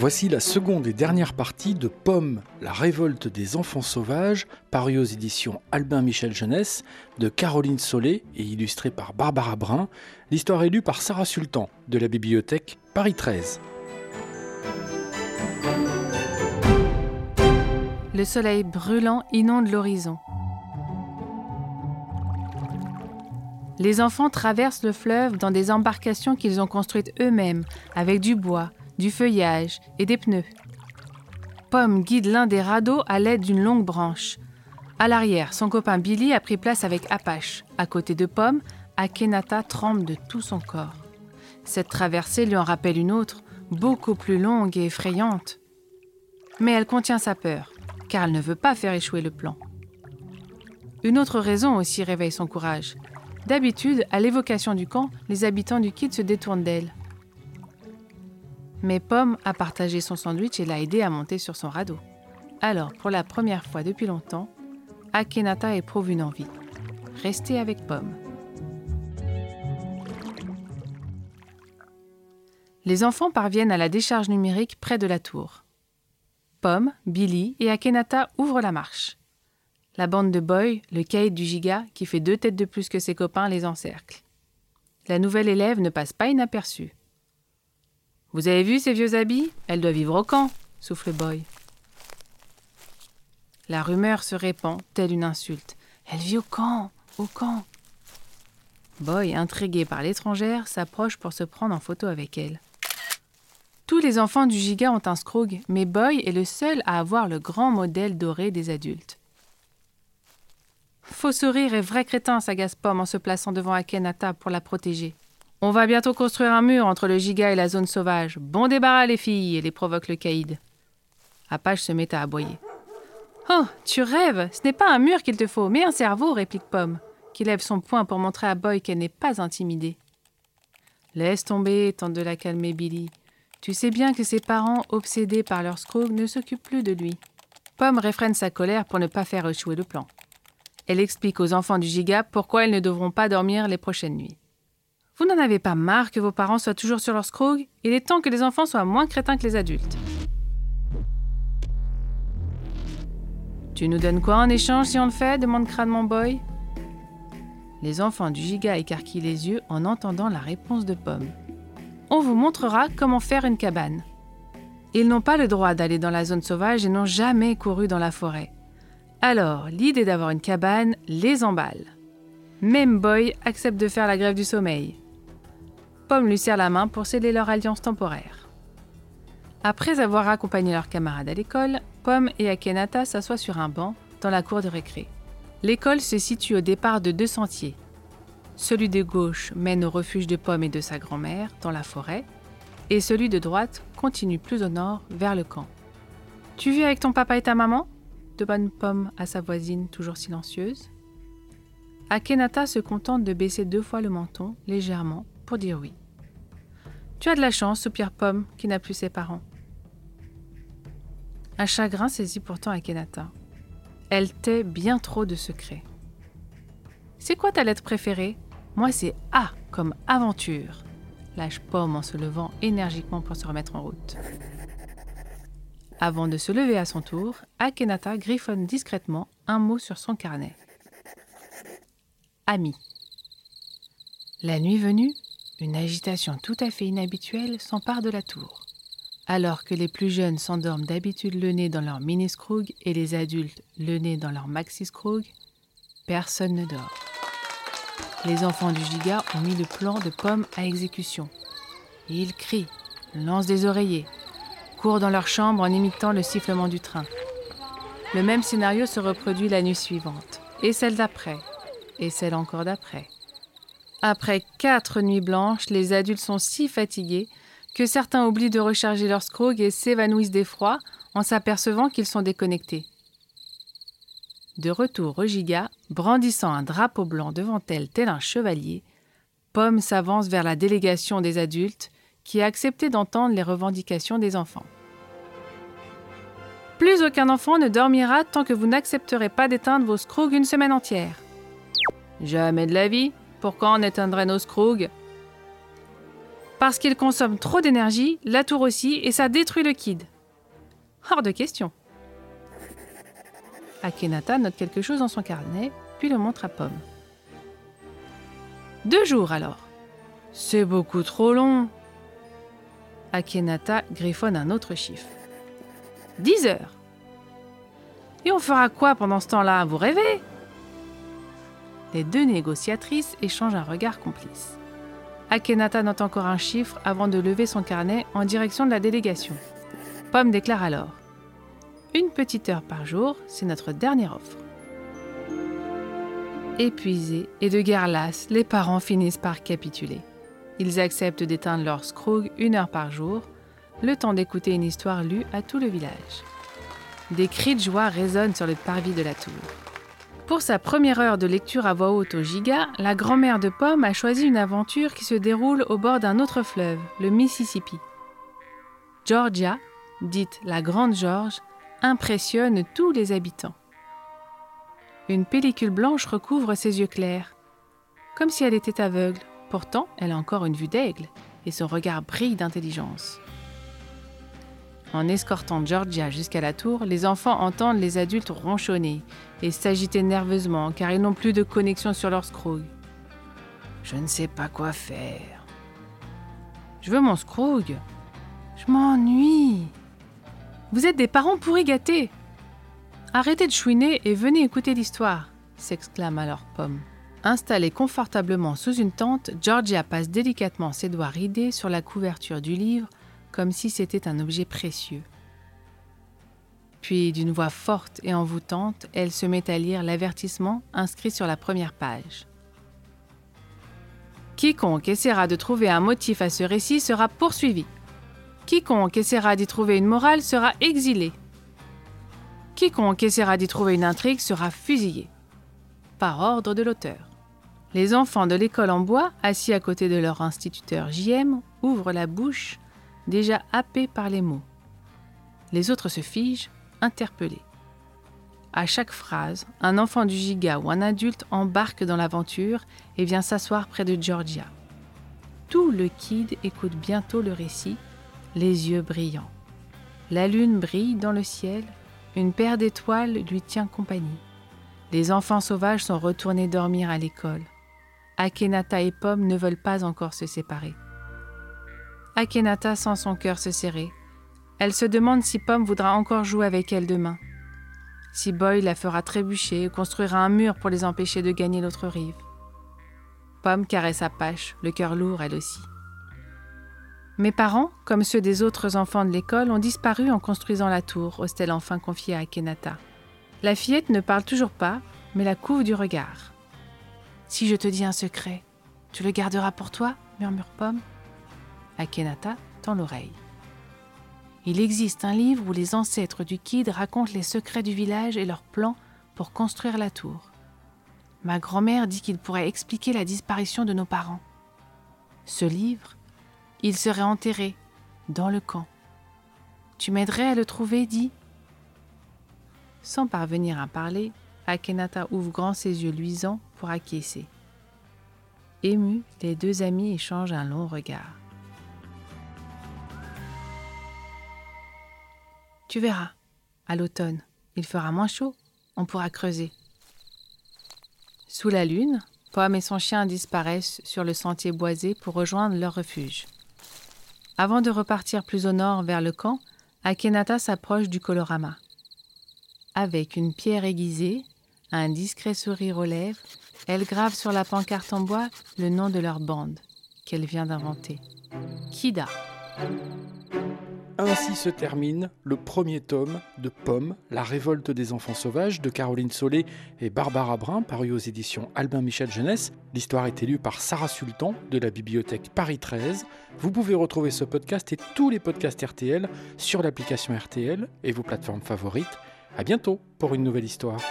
Voici la seconde et dernière partie de Pomme, la révolte des enfants sauvages, paru aux éditions Albin Michel Jeunesse, de Caroline Solé et illustrée par Barbara Brun. L'histoire est lue par Sarah Sultan, de la bibliothèque Paris 13. Le soleil brûlant inonde l'horizon. Les enfants traversent le fleuve dans des embarcations qu'ils ont construites eux-mêmes, avec du bois, du feuillage et des pneus. Pomme guide l'un des radeaux à l'aide d'une longue branche. À l'arrière, son copain Billy a pris place avec Apache. À côté de Pomme, Akenata tremble de tout son corps. Cette traversée lui en rappelle une autre, beaucoup plus longue et effrayante. Mais elle contient sa peur, car elle ne veut pas faire échouer le plan. Une autre raison aussi réveille son courage. D'habitude, à l'évocation du camp, les habitants du kit se détournent d'elle. Mais Pomme a partagé son sandwich et l'a aidé à monter sur son radeau. Alors, pour la première fois depuis longtemps, Akenata éprouve une envie. Rester avec Pomme. Les enfants parviennent à la décharge numérique près de la tour. Pomme, Billy et Akenata ouvrent la marche. La bande de Boy, le caïd du giga, qui fait deux têtes de plus que ses copains, les encercle. La nouvelle élève ne passe pas inaperçue. Vous avez vu ces vieux habits? Elle doit vivre au camp, souffle Boy. La rumeur se répand, telle une insulte. Elle vit au camp, au camp. Boy, intrigué par l'étrangère, s'approche pour se prendre en photo avec elle. Tous les enfants du giga ont un scroog, mais Boy est le seul à avoir le grand modèle doré des adultes. Faux sourire et vrai crétin, s'agace Pomme en se plaçant devant Akenata pour la protéger. On va bientôt construire un mur entre le giga et la zone sauvage. Bon débarras, les filles, et les provoque le caïd. Apache se met à aboyer. Oh, tu rêves Ce n'est pas un mur qu'il te faut, mais un cerveau, réplique Pomme, qui lève son poing pour montrer à Boy qu'elle n'est pas intimidée. Laisse tomber, tente de la calmer Billy. Tu sais bien que ses parents, obsédés par leur scrog, ne s'occupent plus de lui. Pomme réfrène sa colère pour ne pas faire échouer le plan. Elle explique aux enfants du giga pourquoi ils ne devront pas dormir les prochaines nuits. Vous n'en avez pas marre que vos parents soient toujours sur leur scrog Il est temps que les enfants soient moins crétins que les adultes. Tu nous donnes quoi en échange si on le fait? demande mon Boy. Les enfants du giga écarquillent les yeux en entendant la réponse de Pomme. On vous montrera comment faire une cabane. Ils n'ont pas le droit d'aller dans la zone sauvage et n'ont jamais couru dans la forêt. Alors, l'idée d'avoir une cabane les emballe. Même Boy accepte de faire la grève du sommeil. Pomme lui serre la main pour sceller leur alliance temporaire. Après avoir accompagné leurs camarades à l'école, Pomme et Akenata s'assoient sur un banc dans la cour de récré. L'école se situe au départ de deux sentiers. Celui de gauche mène au refuge de Pomme et de sa grand-mère dans la forêt, et celui de droite continue plus au nord vers le camp. Tu vis avec ton papa et ta maman? demande Pomme à sa voisine, toujours silencieuse. Akenata se contente de baisser deux fois le menton, légèrement, pour dire oui. Tu as de la chance, soupire Pomme, qui n'a plus ses parents. Un chagrin saisit pourtant Akenata. Elle tait bien trop de secrets. C'est quoi ta lettre préférée? Moi, c'est A comme aventure. Lâche Pomme en se levant énergiquement pour se remettre en route. Avant de se lever à son tour, Akenata griffonne discrètement un mot sur son carnet. Ami. La nuit venue, une agitation tout à fait inhabituelle s'empare de la tour. Alors que les plus jeunes s'endorment d'habitude le nez dans leur mini scroog et les adultes le nez dans leur maxi scroog, personne ne dort. Les enfants du giga ont mis le plan de pomme à exécution. Ils crient, lancent des oreillers, courent dans leur chambre en imitant le sifflement du train. Le même scénario se reproduit la nuit suivante, et celle d'après, et celle encore d'après. Après quatre nuits blanches, les adultes sont si fatigués que certains oublient de recharger leur scrog et s'évanouissent d'effroi en s'apercevant qu'ils sont déconnectés. De retour au giga, brandissant un drapeau blanc devant elle tel un chevalier, Pomme s'avance vers la délégation des adultes qui a accepté d'entendre les revendications des enfants. Plus aucun enfant ne dormira tant que vous n'accepterez pas d'éteindre vos scrogs une semaine entière. Jamais de la vie, pourquoi on éteindrait nos scroogs Parce qu'il consomme trop d'énergie, la tour aussi, et ça détruit le kid. Hors de question. Akenata note quelque chose dans son carnet, puis le montre à Pomme. Deux jours alors. C'est beaucoup trop long. Akenata griffonne un autre chiffre. Dix heures. Et on fera quoi pendant ce temps-là? Vous rêvez? Les deux négociatrices échangent un regard complice. Akenata note encore un chiffre avant de lever son carnet en direction de la délégation. Pomme déclare alors Une petite heure par jour, c'est notre dernière offre. Épuisés et de guerre lasse, les parents finissent par capituler. Ils acceptent d'éteindre leur scrooge une heure par jour, le temps d'écouter une histoire lue à tout le village. Des cris de joie résonnent sur le parvis de la tour. Pour sa première heure de lecture à voix haute au giga, la grand-mère de Pomme a choisi une aventure qui se déroule au bord d'un autre fleuve, le Mississippi. Georgia, dite la Grande George, impressionne tous les habitants. Une pellicule blanche recouvre ses yeux clairs, comme si elle était aveugle. Pourtant, elle a encore une vue d'aigle et son regard brille d'intelligence. En escortant Georgia jusqu'à la tour, les enfants entendent les adultes ronchonner et s'agiter nerveusement car ils n'ont plus de connexion sur leur scrooge. Je ne sais pas quoi faire. Je veux mon scrooge. Je m'ennuie. Vous êtes des parents pourri gâtés. Arrêtez de chouiner et venez écouter l'histoire, s'exclame alors Pomme. Installée confortablement sous une tente, Georgia passe délicatement ses doigts ridés sur la couverture du livre comme si c'était un objet précieux. Puis, d'une voix forte et envoûtante, elle se met à lire l'avertissement inscrit sur la première page. Quiconque essaiera de trouver un motif à ce récit sera poursuivi. Quiconque essaiera d'y trouver une morale sera exilé. Quiconque essaiera d'y trouver une intrigue sera fusillé. Par ordre de l'auteur. Les enfants de l'école en bois, assis à côté de leur instituteur JM, ouvrent la bouche déjà happés par les mots. Les autres se figent, interpellés. À chaque phrase, un enfant du giga ou un adulte embarque dans l'aventure et vient s'asseoir près de Georgia. Tout le kid écoute bientôt le récit, les yeux brillants. La lune brille dans le ciel, une paire d'étoiles lui tient compagnie. Les enfants sauvages sont retournés dormir à l'école. Akenata et Pomme ne veulent pas encore se séparer. Akenata sent son cœur se serrer. Elle se demande si Pomme voudra encore jouer avec elle demain. Si Boy la fera trébucher ou construira un mur pour les empêcher de gagner l'autre rive. Pomme caresse Apache, le cœur lourd elle aussi. Mes parents, comme ceux des autres enfants de l'école, ont disparu en construisant la tour, ose-t-elle enfin confiée à Akenata. La fillette ne parle toujours pas, mais la couvre du regard. Si je te dis un secret, tu le garderas pour toi murmure Pomme. Akenata tend l'oreille. Il existe un livre où les ancêtres du Kid racontent les secrets du village et leurs plans pour construire la tour. Ma grand-mère dit qu'il pourrait expliquer la disparition de nos parents. Ce livre, il serait enterré dans le camp. Tu m'aiderais à le trouver, dit Sans parvenir à parler, Akenata ouvre grand ses yeux luisants pour acquiescer. Émus, les deux amis échangent un long regard. Tu verras. À l'automne, il fera moins chaud, on pourra creuser. Sous la lune, Pomme et son chien disparaissent sur le sentier boisé pour rejoindre leur refuge. Avant de repartir plus au nord vers le camp, Akenata s'approche du colorama. Avec une pierre aiguisée, un discret sourire aux lèvres, elle grave sur la pancarte en bois le nom de leur bande, qu'elle vient d'inventer. Kida. Ainsi se termine le premier tome de Pomme, la révolte des enfants sauvages de Caroline Solé et Barbara Brun, paru aux éditions Albin Michel Jeunesse. L'histoire est élue par Sarah Sultan de la bibliothèque Paris 13. Vous pouvez retrouver ce podcast et tous les podcasts RTL sur l'application RTL et vos plateformes favorites. À bientôt pour une nouvelle histoire.